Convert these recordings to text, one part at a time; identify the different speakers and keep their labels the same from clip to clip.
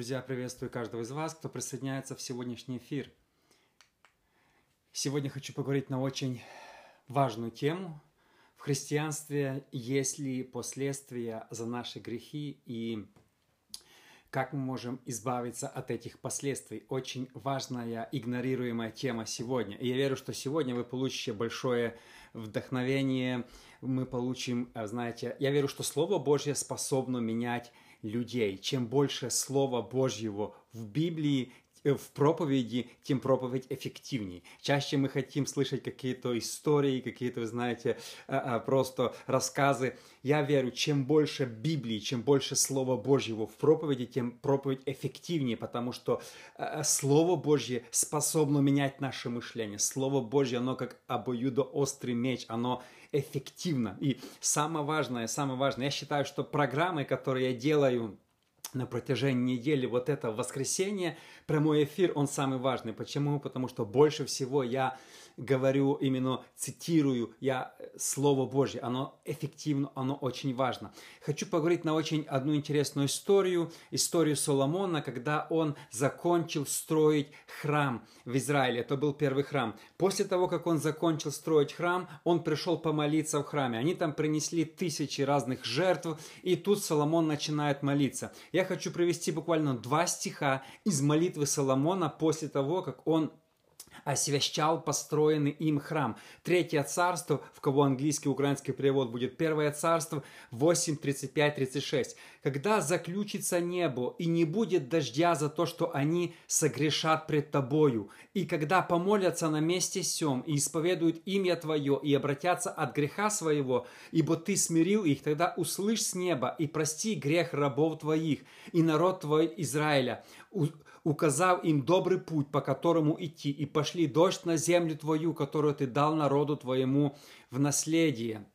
Speaker 1: Друзья, приветствую каждого из вас, кто присоединяется в сегодняшний эфир. Сегодня хочу поговорить на очень важную тему. В христианстве есть ли последствия за наши грехи и как мы можем избавиться от этих последствий. Очень важная, игнорируемая тема сегодня. И я верю, что сегодня вы получите большое вдохновение, мы получим, знаете, я верю, что Слово Божье способно менять людей. Чем больше Слова Божьего в Библии, в проповеди, тем проповедь эффективнее. Чаще мы хотим слышать какие-то истории, какие-то, вы знаете, а, а, просто рассказы. Я верю, чем больше Библии, чем больше Слова Божьего в проповеди, тем проповедь эффективнее, потому что а, Слово Божье способно менять наше мышление. Слово Божье, оно как обоюдоострый меч, оно эффективно. И самое важное, самое важное, я считаю, что программы, которые я делаю на протяжении недели, вот это воскресенье, прямой эфир, он самый важный. Почему? Потому что больше всего я говорю, именно цитирую я э, Слово Божье. Оно эффективно, оно очень важно. Хочу поговорить на очень одну интересную историю, историю Соломона, когда он закончил строить храм в Израиле. Это был первый храм. После того, как он закончил строить храм, он пришел помолиться в храме. Они там принесли тысячи разных жертв, и тут Соломон начинает молиться. Я хочу привести буквально два стиха из молитвы Соломона после того, как он освящал построенный им храм. Третье царство, в кого английский украинский перевод будет Первое царство 8, 35, 36. Когда заключится небо, и не будет дождя за то, что они согрешат пред тобою, и когда помолятся на месте сем, и исповедуют имя Твое, и обратятся от греха своего, ибо Ты смирил их, тогда услышь с неба, и прости грех рабов Твоих, и народ Твой Израиля, указав им добрый путь, по которому идти, и пошли дождь на землю Твою, которую Ты дал народу Твоему в наследие.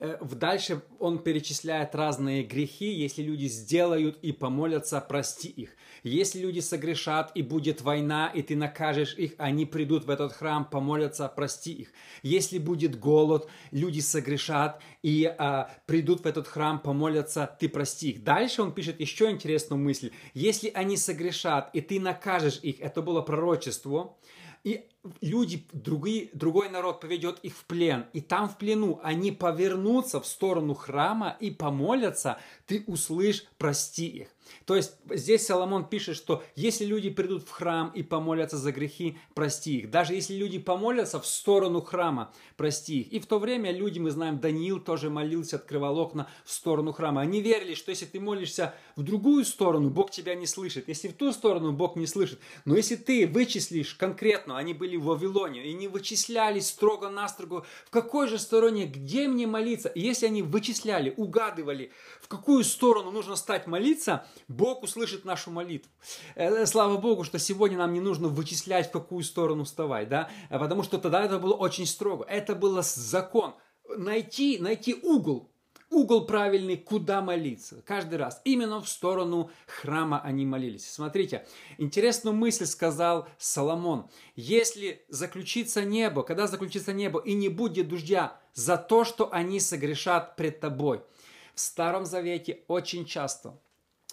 Speaker 1: Э, в дальше он перечисляет разные грехи, если люди сделают и помолятся, прости их. Если люди согрешат и будет война, и ты накажешь их, они придут в этот храм, помолятся, прости их. Если будет голод, люди согрешат и а, придут в этот храм, помолятся, ты прости их. Дальше он пишет еще интересную мысль. Если они согрешат, и ты накажешь их, это было пророчество, и люди, другие, другой народ поведет их в плен, и там в плену они повернутся в сторону храма и помолятся, ты услышь, прости их. То есть здесь Соломон пишет, что если люди придут в храм и помолятся за грехи, прости их. Даже если люди помолятся в сторону храма, прости их. И в то время люди, мы знаем, Даниил тоже молился, открывал окна в сторону храма. Они верили, что если ты молишься в другую сторону, Бог тебя не слышит. Если в ту сторону, Бог не слышит. Но если ты вычислишь конкретно, они были в Вавилоне, и не вычисляли строго-настрого, в какой же стороне, где мне молиться. И если они вычисляли, угадывали, в какую сторону нужно стать молиться, Бог услышит нашу молитву. Э, слава Богу, что сегодня нам не нужно вычислять, в какую сторону вставать, да, потому что тогда это было очень строго. Это было закон. Найти, найти угол, угол правильный, куда молиться. Каждый раз. Именно в сторону храма они молились. Смотрите, интересную мысль сказал Соломон. Если заключится небо, когда заключится небо и не будет дождя за то, что они согрешат пред тобой. В Старом Завете очень часто,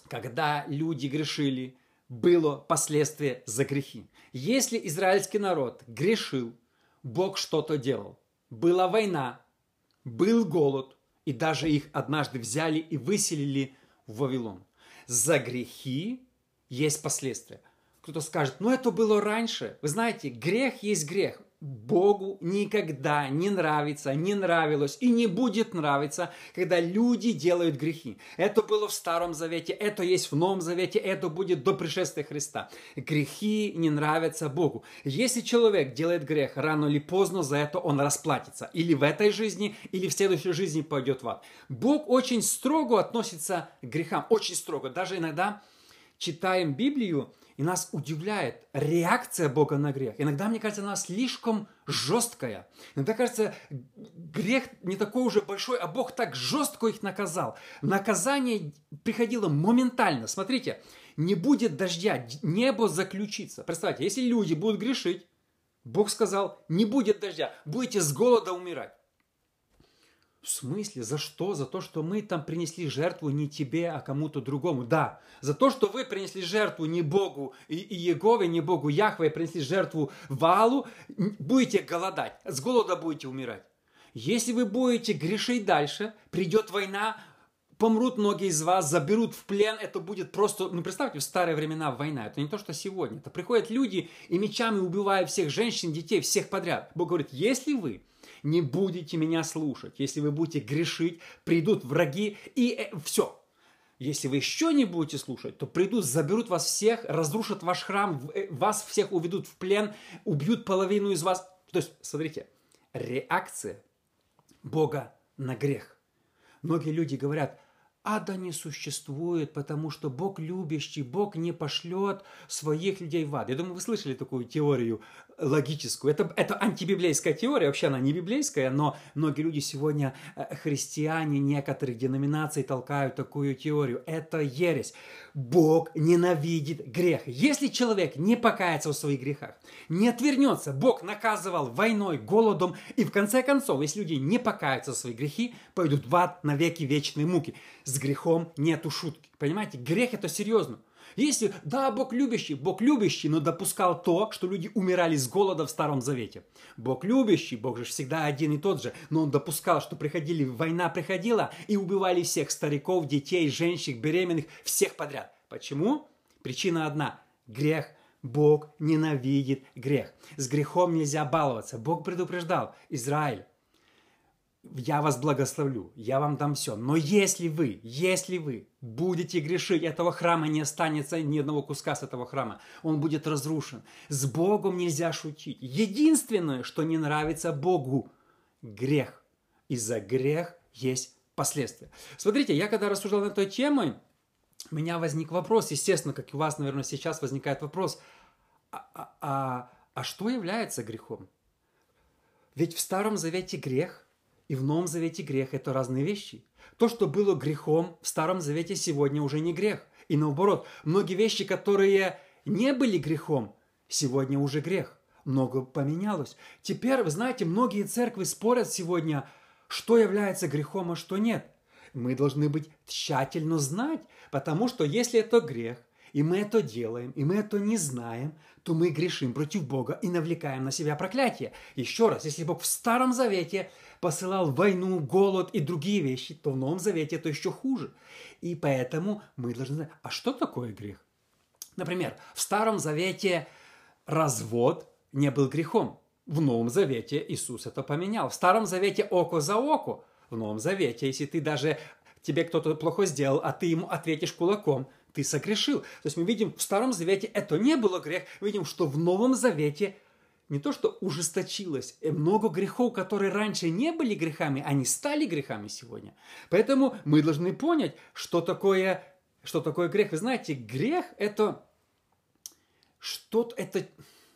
Speaker 1: когда люди грешили, было последствие за грехи. Если израильский народ грешил, Бог что-то делал. Была война, был голод, и даже их однажды взяли и выселили в Вавилон. За грехи есть последствия. Кто-то скажет, ну это было раньше. Вы знаете, грех есть грех. Богу никогда не нравится, не нравилось и не будет нравиться, когда люди делают грехи. Это было в Старом Завете, это есть в Новом Завете, это будет до пришествия Христа. Грехи не нравятся Богу. Если человек делает грех, рано или поздно за это он расплатится. Или в этой жизни, или в следующей жизни пойдет в ад. Бог очень строго относится к грехам, очень строго. Даже иногда читаем Библию, и нас удивляет реакция Бога на грех. Иногда, мне кажется, она слишком жесткая. Иногда кажется, грех не такой уже большой, а Бог так жестко их наказал. Наказание приходило моментально. Смотрите, не будет дождя, небо заключится. Представьте, если люди будут грешить, Бог сказал, не будет дождя, будете с голода умирать. В смысле? За что? За то, что мы там принесли жертву не тебе, а кому-то другому. Да, за то, что вы принесли жертву не Богу и, и Егове, не Богу Яхве, принесли жертву Валу, будете голодать, с голода будете умирать. Если вы будете грешить дальше, придет война, помрут многие из вас, заберут в плен, это будет просто, ну представьте, в старые времена война, это не то, что сегодня. Это приходят люди и мечами убивают всех женщин, детей, всех подряд. Бог говорит, если вы не будете меня слушать, если вы будете грешить, придут враги и э, все. Если вы еще не будете слушать, то придут, заберут вас всех, разрушат ваш храм, э, вас всех уведут в плен, убьют половину из вас. То есть, смотрите, реакция Бога на грех. Многие люди говорят, ада не существует, потому что Бог любящий, Бог не пошлет своих людей в ад. Я думаю, вы слышали такую теорию логическую. Это, это антибиблейская теория, вообще она не библейская, но многие люди сегодня, э, христиане некоторых деноминаций, толкают такую теорию. Это ересь. Бог ненавидит грех. Если человек не покается в своих грехах, не отвернется, Бог наказывал войной, голодом, и в конце концов, если люди не покаются в свои грехи, пойдут в ад на веки вечной муки. С грехом нету шутки. Понимаете, грех это серьезно. Если, да, Бог любящий, Бог любящий, но допускал то, что люди умирали с голода в Старом Завете. Бог любящий, Бог же всегда один и тот же, но он допускал, что приходили, война приходила и убивали всех стариков, детей, женщин, беременных, всех подряд. Почему? Причина одна – грех. Бог ненавидит грех. С грехом нельзя баловаться. Бог предупреждал Израиль я вас благословлю, я вам дам все. Но если вы, если вы будете грешить, этого храма не останется ни одного куска с этого храма. Он будет разрушен. С Богом нельзя шутить. Единственное, что не нравится Богу – грех. И за грех есть последствия. Смотрите, я когда рассуждал над этой темой, у меня возник вопрос, естественно, как и у вас, наверное, сейчас возникает вопрос, а, а, а, а что является грехом? Ведь в Старом Завете грех и в Новом Завете грех – это разные вещи. То, что было грехом в Старом Завете, сегодня уже не грех. И наоборот, многие вещи, которые не были грехом, сегодня уже грех. Много поменялось. Теперь, вы знаете, многие церкви спорят сегодня, что является грехом, а что нет. Мы должны быть тщательно знать, потому что если это грех, и мы это делаем, и мы это не знаем, то мы грешим против Бога и навлекаем на себя проклятие. Еще раз, если Бог в Старом Завете посылал войну, голод и другие вещи, то в Новом Завете это еще хуже. И поэтому мы должны знать, а что такое грех? Например, в Старом Завете развод не был грехом. В Новом Завете Иисус это поменял. В Старом Завете око за око. В Новом Завете, если ты даже тебе кто-то плохо сделал, а ты ему ответишь кулаком, ты согрешил. То есть мы видим, в Старом Завете это не было грех. Видим, что в Новом Завете не то что ужесточилось, э, много грехов, которые раньше не были грехами, они стали грехами сегодня. Поэтому мы должны понять, что такое, что такое грех. Вы знаете, грех это что-то, это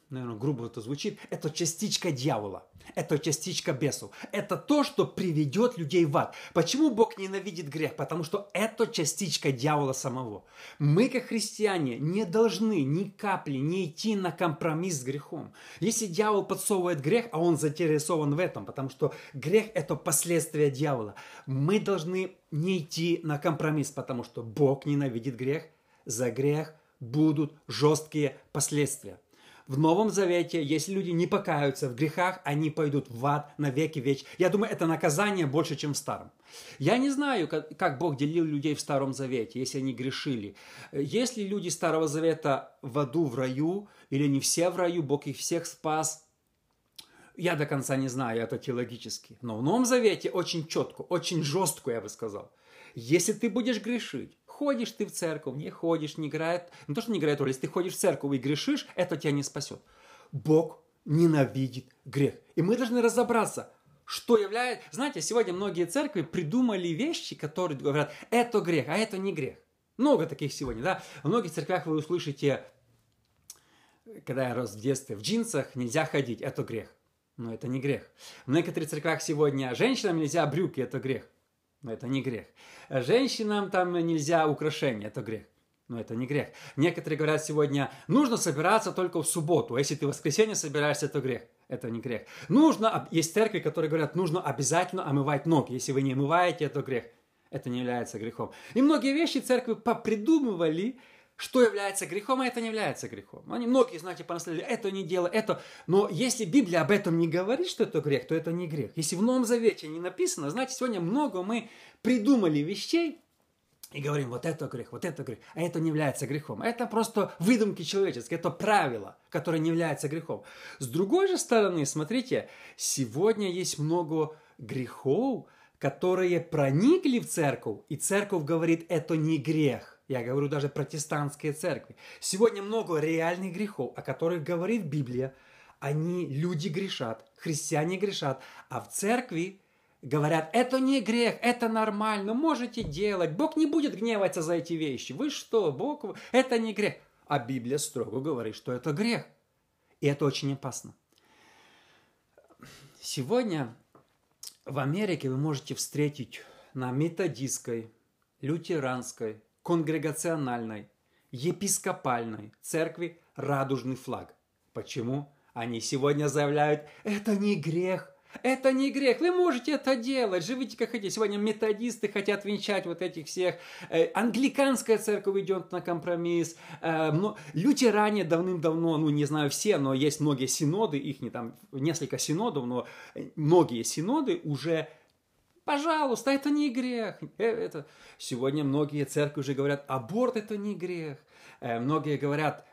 Speaker 1: наверное, грубо это звучит, это частичка дьявола, это частичка бесов. Это то, что приведет людей в ад. Почему Бог ненавидит грех? Потому что это частичка дьявола самого. Мы, как христиане, не должны ни капли не идти на компромисс с грехом. Если дьявол подсовывает грех, а он заинтересован в этом, потому что грех – это последствия дьявола, мы должны не идти на компромисс, потому что Бог ненавидит грех, за грех будут жесткие последствия. В Новом Завете, если люди не покаются в грехах, они пойдут в ад на веки веч. Я думаю, это наказание больше, чем в Старом. Я не знаю, как Бог делил людей в Старом Завете, если они грешили. Если люди Старого Завета в аду, в раю, или не все в раю, Бог их всех спас, я до конца не знаю, это теологически. Но в Новом Завете очень четко, очень жестко, я бы сказал. Если ты будешь грешить, ходишь ты в церковь, не ходишь, не играет, не то, что не играет роль, если ты ходишь в церковь и грешишь, это тебя не спасет. Бог ненавидит грех. И мы должны разобраться, что является... Знаете, сегодня многие церкви придумали вещи, которые говорят, это грех, а это не грех. Много таких сегодня, да. В многих церквях вы услышите, когда я рос в детстве, в джинсах нельзя ходить, это грех. Но это не грех. В некоторых церквях сегодня женщинам нельзя брюки, это грех. Но это не грех. Женщинам там нельзя украшения, это грех. Но это не грех. Некоторые говорят сегодня, нужно собираться только в субботу, а если ты в воскресенье собираешься, это грех. это не грех. Нужно, есть церкви, которые говорят, нужно обязательно омывать ноги. Если вы не омываете, это грех. Это не является грехом. И многие вещи церкви попридумывали, что является грехом, а это не является грехом. Они многие, знаете, понаследовали, это не дело, это. Но если Библия об этом не говорит, что это грех, то это не грех. Если в Новом Завете не написано, знаете, сегодня много мы придумали вещей, и говорим, вот это грех, вот это грех, а это не является грехом. Это просто выдумки человеческие, это правило, которое не является грехом. С другой же стороны, смотрите, сегодня есть много грехов, которые проникли в церковь, и церковь говорит, это не грех. Я говорю даже протестантские церкви. Сегодня много реальных грехов, о которых говорит Библия. Они, люди грешат, христиане грешат, а в церкви говорят, это не грех, это нормально, можете делать, Бог не будет гневаться за эти вещи. Вы что, Бог, это не грех. А Библия строго говорит, что это грех. И это очень опасно. Сегодня в Америке вы можете встретить на методистской, лютеранской, конгрегациональной, епископальной церкви радужный флаг. Почему? Они сегодня заявляют, это не грех, это не грех. Вы можете это делать. Живите как хотите. Сегодня методисты хотят венчать вот этих всех. Э, англиканская церковь идет на компромисс. Э, лютеране давным-давно, ну не знаю все, но есть многие синоды, их не там несколько синодов, но многие синоды уже Пожалуйста, это не грех. Э, это... Сегодня многие церкви уже говорят, аборт это не грех. Многие говорят,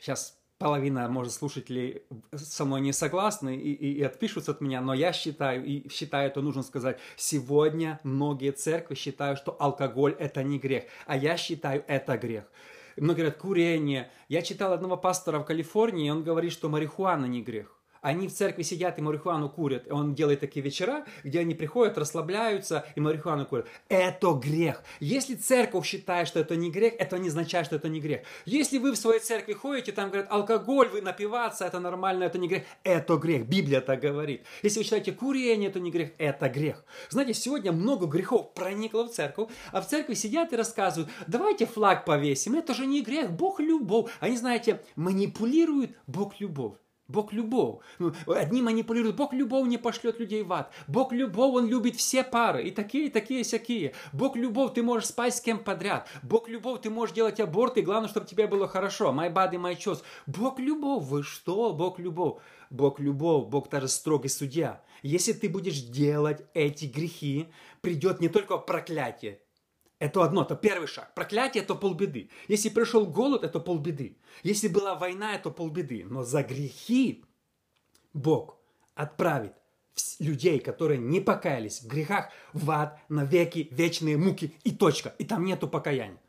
Speaker 1: сейчас половина, может, слушателей со мной не согласны и, и, и отпишутся от меня, но я считаю, и считаю, это нужно сказать, сегодня многие церкви считают, что алкоголь – это не грех, а я считаю, это грех. Многие говорят, курение. Я читал одного пастора в Калифорнии, и он говорит, что марихуана не грех. Они в церкви сидят и марихуану курят. Он делает такие вечера, где они приходят, расслабляются и марихуану курят. Это грех. Если церковь считает, что это не грех, это не означает, что это не грех. Если вы в своей церкви ходите, там говорят, алкоголь, вы напиваться, это нормально, это не грех. Это грех. Библия так говорит. Если вы считаете курение, это не грех, это грех. Знаете, сегодня много грехов проникло в церковь, а в церкви сидят и рассказывают, давайте флаг повесим, это же не грех, Бог любовь. Они, знаете, манипулируют Бог любовь. Бог любовь. Ну, одни манипулируют. Бог любовь не пошлет людей в ад. Бог любовь, Он любит все пары. И такие, и такие, и всякие. Бог любовь, ты можешь спать с кем подряд. Бог любовь, ты можешь делать аборт, и главное, чтобы тебе было хорошо. My body, my choice. Бог любовь, вы что? Бог любовь. Бог любовь, Бог даже строгий судья. Если ты будешь делать эти грехи, придет не только проклятие, это одно, это первый шаг. Проклятие – это полбеды. Если пришел голод, это полбеды. Если была война, это полбеды. Но за грехи Бог отправит людей, которые не покаялись в грехах, в ад, на веки, вечные муки и точка. И там нету покаяния.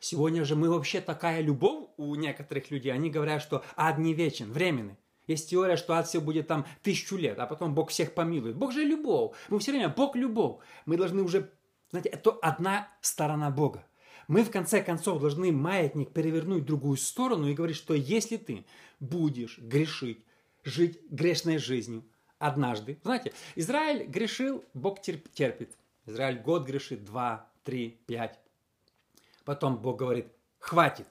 Speaker 1: Сегодня же мы вообще такая любовь у некоторых людей. Они говорят, что ад не вечен, временный. Есть теория, что ад все будет там тысячу лет, а потом Бог всех помилует. Бог же любовь. Мы все время, Бог любовь. Мы должны уже знаете, это одна сторона Бога. Мы в конце концов должны маятник перевернуть в другую сторону и говорить, что если ты будешь грешить, жить грешной жизнью однажды, знаете, Израиль грешил, Бог терпит. Израиль год грешит, два, три, пять. Потом Бог говорит, хватит.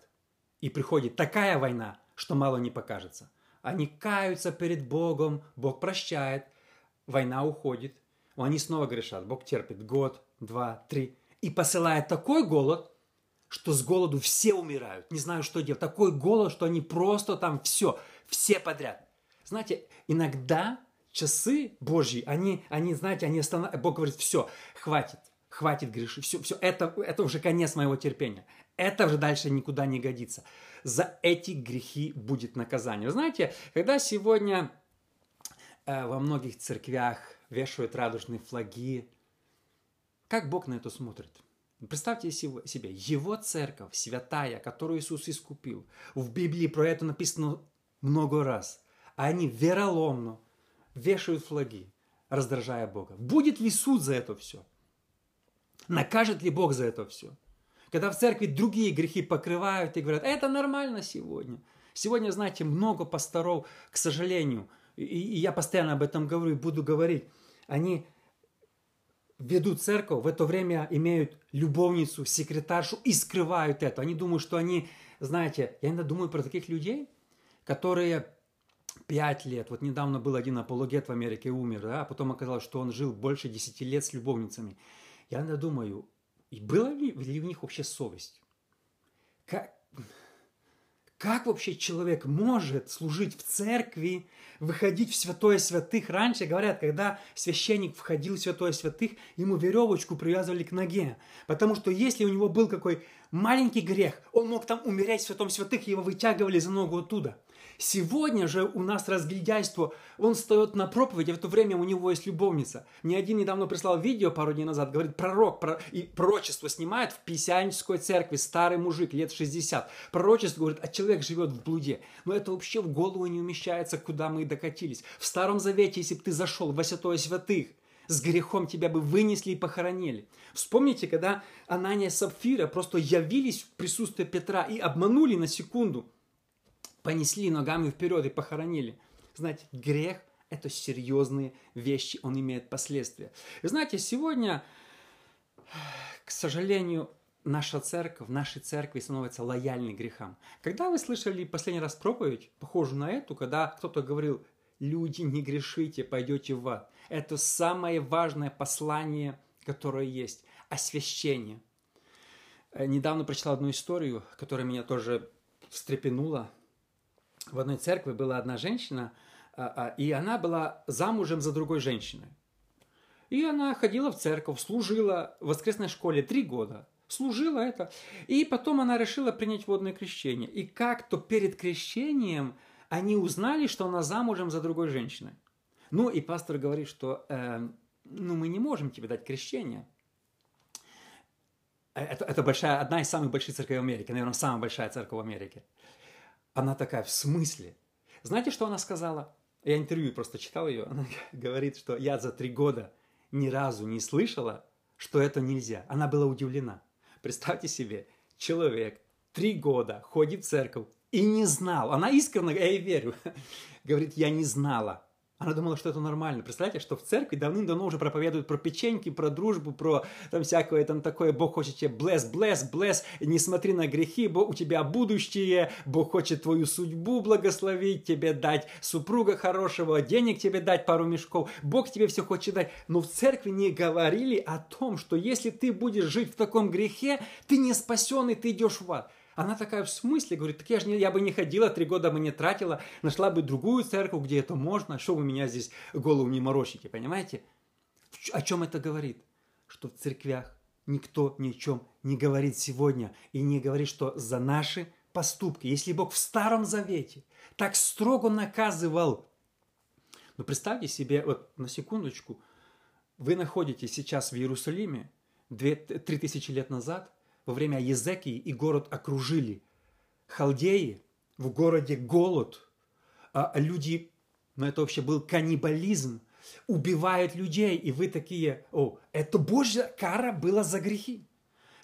Speaker 1: И приходит такая война, что мало не покажется. Они каются перед Богом, Бог прощает, война уходит, они снова грешат, Бог терпит год, два, три. И посылает такой голод, что с голоду все умирают. Не знаю, что делать. Такой голод, что они просто там все, все подряд. Знаете, иногда часы Божьи, они, они знаете, они останавливают. Бог говорит, все, хватит, хватит грешить, все, все, это, это уже конец моего терпения. Это уже дальше никуда не годится. За эти грехи будет наказание. Вы знаете, когда сегодня э, во многих церквях вешают радужные флаги, как Бог на это смотрит? Представьте себе, Его церковь, святая, которую Иисус искупил. В Библии про это написано много раз. А они вероломно вешают флаги, раздражая Бога. Будет ли суд за это все? Накажет ли Бог за это все? Когда в церкви другие грехи покрывают и говорят, это нормально сегодня. Сегодня, знаете, много пасторов, к сожалению, и, и я постоянно об этом говорю и буду говорить, они ведут церковь, в это время имеют любовницу, секретаршу и скрывают это. Они думают, что они, знаете, я иногда думаю про таких людей, которые пять лет. Вот недавно был один апологет в Америке, умер, да, а потом оказалось, что он жил больше десяти лет с любовницами. Я иногда думаю, и была ли, ли у них вообще совесть? Как, как вообще человек может служить в церкви, выходить в святое святых? Раньше, говорят, когда священник входил в святое святых, ему веревочку привязывали к ноге. Потому что если у него был какой маленький грех, он мог там умереть в святом святых, его вытягивали за ногу оттуда. Сегодня же у нас разгильдяйство. Он встает на проповедь, а в это время у него есть любовница. Мне один недавно прислал видео пару дней назад, говорит, пророк, про... и пророчество снимает в Писянской церкви, старый мужик, лет 60. Пророчество говорит, а человек живет в блуде. Но это вообще в голову не умещается, куда мы докатились. В Старом Завете, если бы ты зашел во святое святых, с грехом тебя бы вынесли и похоронили. Вспомните, когда Анания и Сапфира просто явились в присутствие Петра и обманули на секунду – понесли ногами вперед и похоронили. Знаете, грех – это серьезные вещи, он имеет последствия. И знаете, сегодня, к сожалению, наша церковь, в нашей церкви становится лояльной грехам. Когда вы слышали последний раз проповедь, похожую на эту, когда кто-то говорил, люди, не грешите, пойдете в ад. Это самое важное послание, которое есть. Освящение. Э, недавно прочитал одну историю, которая меня тоже встрепенула в одной церкви была одна женщина, а, а, и она была замужем за другой женщиной. И она ходила в церковь, служила в воскресной школе три года. Служила это. И потом она решила принять водное крещение. И как-то перед крещением они узнали, что она замужем за другой женщиной. Ну и пастор говорит, что э, ну, мы не можем тебе дать крещение. Э, это, это большая, одна из самых больших церквей в Америке, наверное, самая большая церковь в Америке. Она такая, в смысле? Знаете, что она сказала? Я интервью просто читал ее. Она говорит, что я за три года ни разу не слышала, что это нельзя. Она была удивлена. Представьте себе, человек три года ходит в церковь и не знал. Она искренне, я ей верю, говорит, я не знала, она думала, что это нормально. Представляете, что в церкви давным-давно уже проповедуют про печеньки, про дружбу, про там всякое там такое. Бог хочет тебе bless, bless, bless. Не смотри на грехи, Бог, у тебя будущее. Бог хочет твою судьбу благословить, тебе дать супруга хорошего, денег тебе дать пару мешков. Бог тебе все хочет дать. Но в церкви не говорили о том, что если ты будешь жить в таком грехе, ты не спасенный, ты идешь в ад. Она такая, в смысле? Говорит, так я, же не, я бы не ходила, три года бы не тратила, нашла бы другую церковь, где это можно, что вы меня здесь голову не морочите, понимаете? О чем это говорит? Что в церквях никто ни о чем не говорит сегодня и не говорит, что за наши поступки, если Бог в Старом Завете так строго наказывал, но представьте себе, вот на секундочку, вы находитесь сейчас в Иерусалиме, две, три тысячи лет назад – во время Езекии и город окружили. Халдеи, в городе голод, а люди, ну это вообще был каннибализм, убивают людей, и вы такие, о, это Божья кара была за грехи.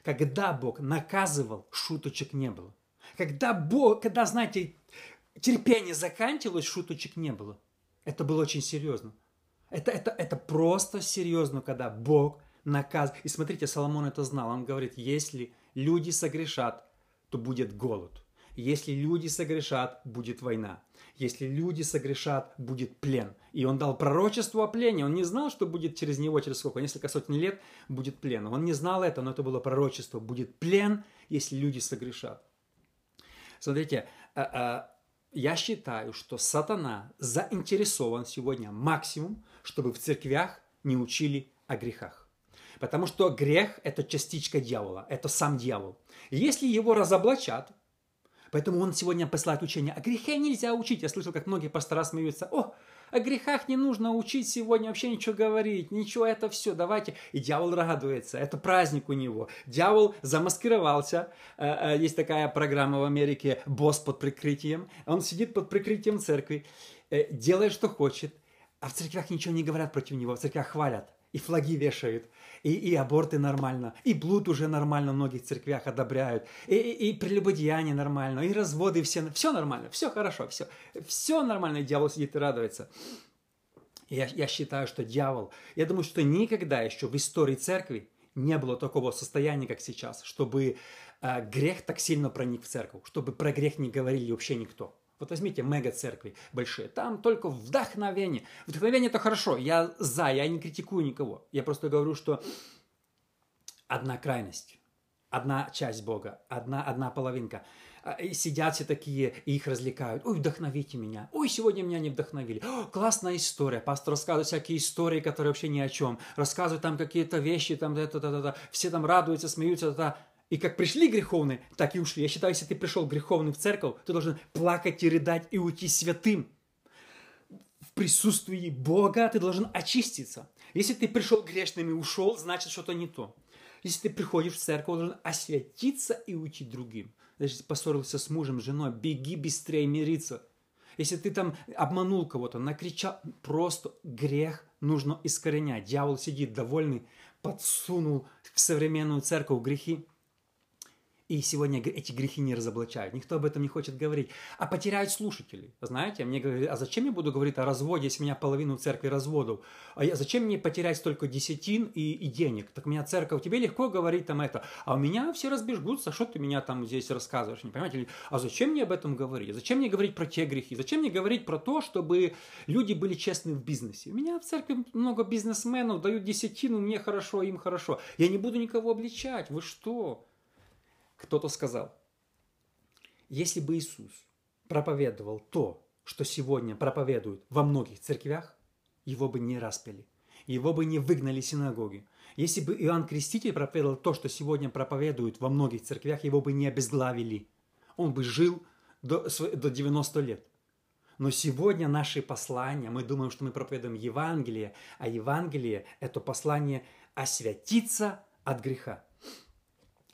Speaker 1: Когда Бог наказывал, шуточек не было. Когда Бог, когда, знаете, терпение заканчивалось, шуточек не было. Это было очень серьезно. Это, это, это просто серьезно, когда Бог наказ. И смотрите, Соломон это знал. Он говорит, если люди согрешат, то будет голод. Если люди согрешат, будет война. Если люди согрешат, будет плен. И он дал пророчество о плене. Он не знал, что будет через него, через сколько, несколько сотен лет будет плен. Он не знал это, но это было пророчество. Будет плен, если люди согрешат. Смотрите, а, а, я считаю, что сатана заинтересован сегодня максимум, чтобы в церквях не учили о грехах. Потому что грех – это частичка дьявола, это сам дьявол. Если его разоблачат, поэтому он сегодня посылает учение, о грехе нельзя учить. Я слышал, как многие пастора смеются, о, о грехах не нужно учить сегодня, вообще ничего говорить, ничего, это все, давайте. И дьявол радуется, это праздник у него. Дьявол замаскировался. Э, э, есть такая программа в Америке «Босс под прикрытием». Он сидит под прикрытием церкви, э, делает, что хочет, а в церквях ничего не говорят против него, в церквях хвалят и флаги вешают и, и аборты нормально, и блуд уже нормально в многих церквях одобряют, и, и, и прелюбодеяние нормально, и разводы, все, все нормально, все хорошо, все, все нормально, и дьявол сидит и радуется. Я, я считаю, что дьявол, я думаю, что никогда еще в истории церкви не было такого состояния, как сейчас, чтобы э, грех так сильно проник в церковь, чтобы про грех не говорили вообще никто. Вот возьмите мега-церкви большие, там только вдохновение. Вдохновение это хорошо, я за, я не критикую никого. Я просто говорю, что одна крайность, одна часть Бога, одна, одна половинка. А, и сидят все такие, и их развлекают. Ой, вдохновите меня. Ой, сегодня меня не вдохновили. О, классная история. Пастор рассказывает всякие истории, которые вообще ни о чем. Рассказывает там какие-то вещи, там, да, да, да, да. все там радуются, смеются, да, да. И как пришли греховные, так и ушли. Я считаю, если ты пришел греховный в церковь, ты должен плакать и рыдать и уйти святым. В присутствии Бога ты должен очиститься. Если ты пришел грешным и ушел, значит что-то не то. Если ты приходишь в церковь, должен освятиться и уйти другим. Даже если поссорился с мужем, женой, беги быстрее мириться. Если ты там обманул кого-то, накричал, просто грех нужно искоренять. Дьявол сидит довольный, подсунул в современную церковь грехи. И сегодня эти грехи не разоблачают. Никто об этом не хочет говорить. А потеряют слушателей. Знаете, мне говорят, а зачем я буду говорить о разводе, если у меня половину церкви разводов? А я, зачем мне потерять столько десятин и, и денег? Так у меня церковь, тебе легко говорить там это. А у меня все разбежгутся, что ты меня там здесь рассказываешь, не понимаете? А зачем мне об этом говорить? Зачем мне говорить про те грехи? Зачем мне говорить про то, чтобы люди были честны в бизнесе? У меня в церкви много бизнесменов, дают десятину, мне хорошо, им хорошо. Я не буду никого обличать. Вы что? Кто-то сказал, если бы Иисус проповедовал то, что сегодня проповедуют во многих церквях, его бы не распяли, его бы не выгнали синагоги. Если бы Иоанн Креститель проповедовал то, что сегодня проповедуют во многих церквях, его бы не обезглавили. Он бы жил до, до 90 лет. Но сегодня наши послания, мы думаем, что мы проповедуем Евангелие, а Евангелие – это послание освятиться от греха.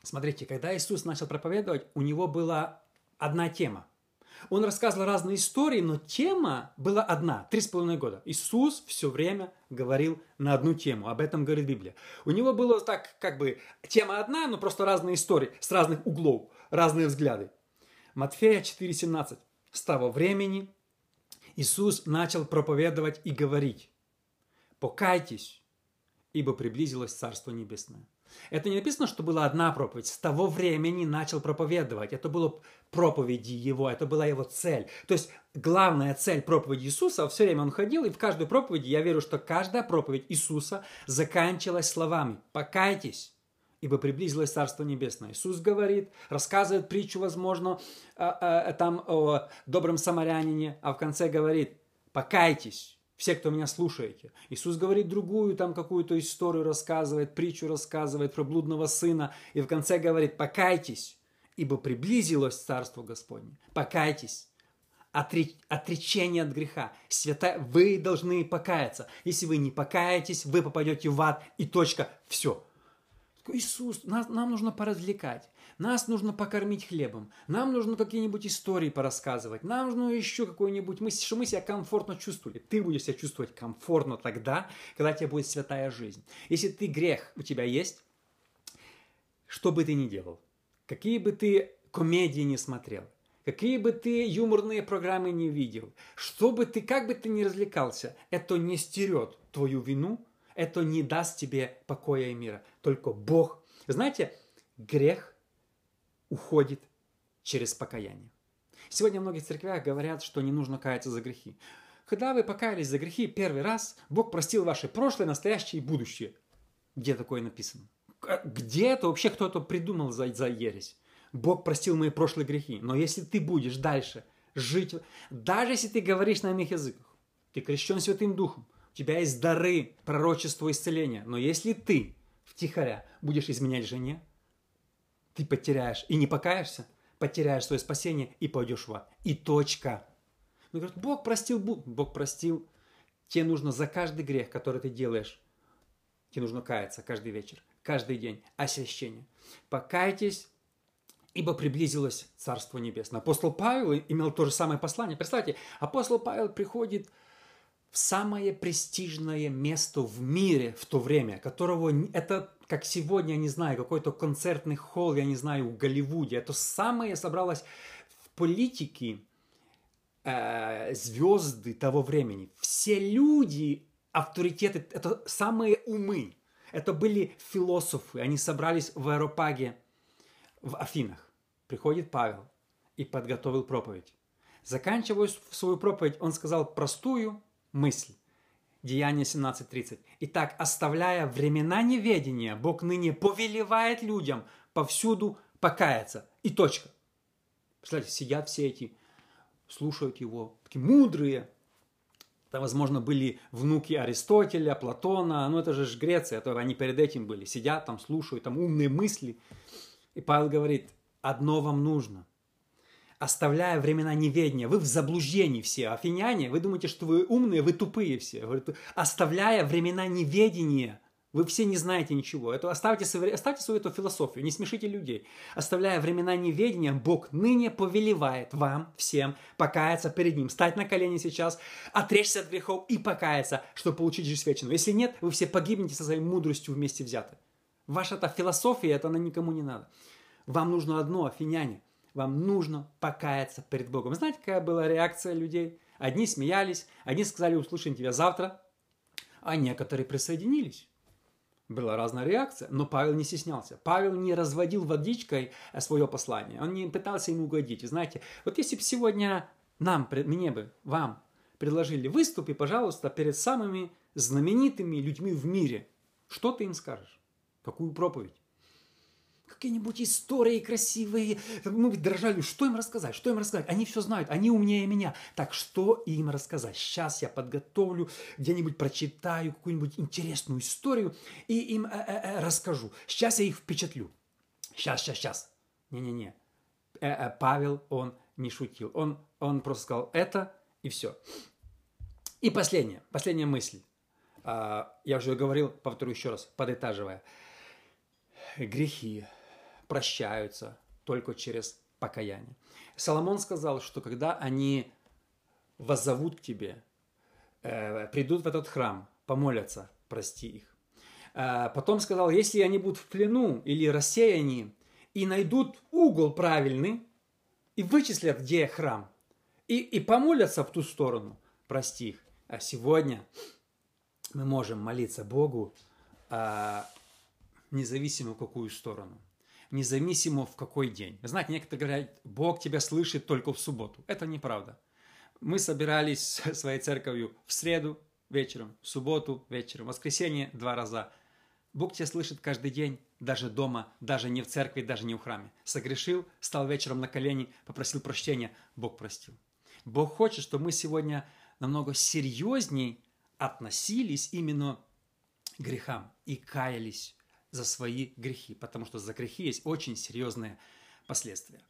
Speaker 1: Смотрите, когда Иисус начал проповедовать, у него была одна тема. Он рассказывал разные истории, но тема была одна, три с половиной года. Иисус все время говорил на одну тему, об этом говорит Библия. У него было так, как бы, тема одна, но просто разные истории, с разных углов, разные взгляды. Матфея 4,17. С того времени Иисус начал проповедовать и говорить, «Покайтесь, ибо приблизилось Царство Небесное». Это не написано, что была одна проповедь. С того времени начал проповедовать. Это было проповеди его, это была его цель. То есть главная цель проповеди Иисуса, все время он ходил, и в каждой проповеди, я верю, что каждая проповедь Иисуса заканчивалась словами «покайтесь» ибо приблизилось Царство Небесное. Иисус говорит, рассказывает притчу, возможно, там о добром самарянине, а в конце говорит, покайтесь, все, кто меня слушаете. Иисус говорит другую, там какую-то историю рассказывает, притчу рассказывает про блудного сына, и в конце говорит, покайтесь, ибо приблизилось Царство Господне. Покайтесь. Отреч, отречение от греха. Свята, вы должны покаяться. Если вы не покаетесь, вы попадете в ад, и точка. Все. Иисус, нас, нам нужно поразвлекать. Нас нужно покормить хлебом. Нам нужно какие-нибудь истории порассказывать. Нам нужно еще какой-нибудь мысль, что мы себя комфортно чувствовали. Ты будешь себя чувствовать комфортно тогда, когда у тебя будет святая жизнь. Если ты грех у тебя есть, что бы ты ни делал, какие бы ты комедии не смотрел, какие бы ты юморные программы не видел, что бы ты, как бы ты ни развлекался, это не стерет твою вину, это не даст тебе покоя и мира. Только Бог. Знаете, грех уходит через покаяние. Сегодня в многих церквях говорят, что не нужно каяться за грехи. Когда вы покаялись за грехи первый раз, Бог простил ваше прошлое, настоящее и будущее. Где такое написано? Где это вообще кто-то придумал за, за ересь? Бог простил мои прошлые грехи. Но если ты будешь дальше жить, даже если ты говоришь на иных языках, ты крещен Святым Духом, у тебя есть дары пророчества исцеления, но если ты втихаря будешь изменять жене, ты потеряешь и не покаешься, потеряешь свое спасение и пойдешь в ад. И точка. Он говорит, Бог простил, Бог простил. Тебе нужно за каждый грех, который ты делаешь, тебе нужно каяться каждый вечер, каждый день. Освящение. Покайтесь, ибо приблизилось Царство Небесное. Апостол Павел имел то же самое послание. Представьте, апостол Павел приходит в самое престижное место в мире в то время, которого это как сегодня, я не знаю, какой-то концертный холл, я не знаю, в Голливуде. Это самое собралось в политике э, звезды того времени. Все люди, авторитеты, это самые умы. Это были философы. Они собрались в Аэропаге в Афинах. Приходит Павел и подготовил проповедь. Заканчивая свою проповедь, он сказал простую мысль. Деяние 17.30. Итак, оставляя времена неведения, Бог ныне повелевает людям повсюду покаяться. И точка. Представляете, сидят все эти, слушают его, такие мудрые. Это, возможно, были внуки Аристотеля, Платона, ну это же Греция, это они перед этим были. Сидят там, слушают, там умные мысли. И Павел говорит, одно вам нужно – оставляя времена неведения. Вы в заблуждении все. Афиняне, вы думаете, что вы умные, вы тупые все. Говорит, оставляя времена неведения, вы все не знаете ничего. Это оставьте, оставьте свою эту философию, не смешите людей. Оставляя времена неведения, Бог ныне повелевает вам всем покаяться перед Ним, стать на колени сейчас, отречься от грехов и покаяться, чтобы получить жизнь вечную. Если нет, вы все погибнете со своей мудростью вместе взяты. Ваша эта философия, это она никому не надо. Вам нужно одно, афиняне – вам нужно покаяться перед Богом. Знаете, какая была реакция людей? Одни смеялись, одни сказали, услышим тебя завтра, а некоторые присоединились. Была разная реакция, но Павел не стеснялся. Павел не разводил водичкой свое послание, он не пытался ему угодить. Знаете, вот если бы сегодня нам, мне бы, вам предложили, выступи, пожалуйста, перед самыми знаменитыми людьми в мире, что ты им скажешь? Какую проповедь? Какие-нибудь истории красивые. Мы дрожали, что им рассказать, что им рассказать. Они все знают, они умнее меня. Так что им рассказать? Сейчас я подготовлю, где-нибудь прочитаю какую-нибудь интересную историю и им э -э -э расскажу. Сейчас я их впечатлю. Сейчас, сейчас, сейчас. Не-не-не. Павел, он не шутил. Он, он просто сказал это и все. И последнее, последняя мысль. А, я уже говорил, повторю еще раз, подытаживая. Грехи, прощаются только через покаяние. Соломон сказал, что когда они воззовут к тебе, э, придут в этот храм, помолятся, прости их. Э, потом сказал, если они будут в плену или рассеяни и найдут угол правильный и вычислят, где храм, и, и помолятся в ту сторону, прости их. А сегодня мы можем молиться Богу э, независимо в какую сторону – независимо в какой день. Знаете, некоторые говорят, Бог тебя слышит только в субботу. Это неправда. Мы собирались своей церковью в среду вечером, в субботу вечером, в воскресенье два раза. Бог тебя слышит каждый день, даже дома, даже не в церкви, даже не в храме. Согрешил, стал вечером на колени, попросил прощения, Бог простил. Бог хочет, чтобы мы сегодня намного серьезней относились именно к грехам и каялись за свои грехи, потому что за грехи есть очень серьезные последствия.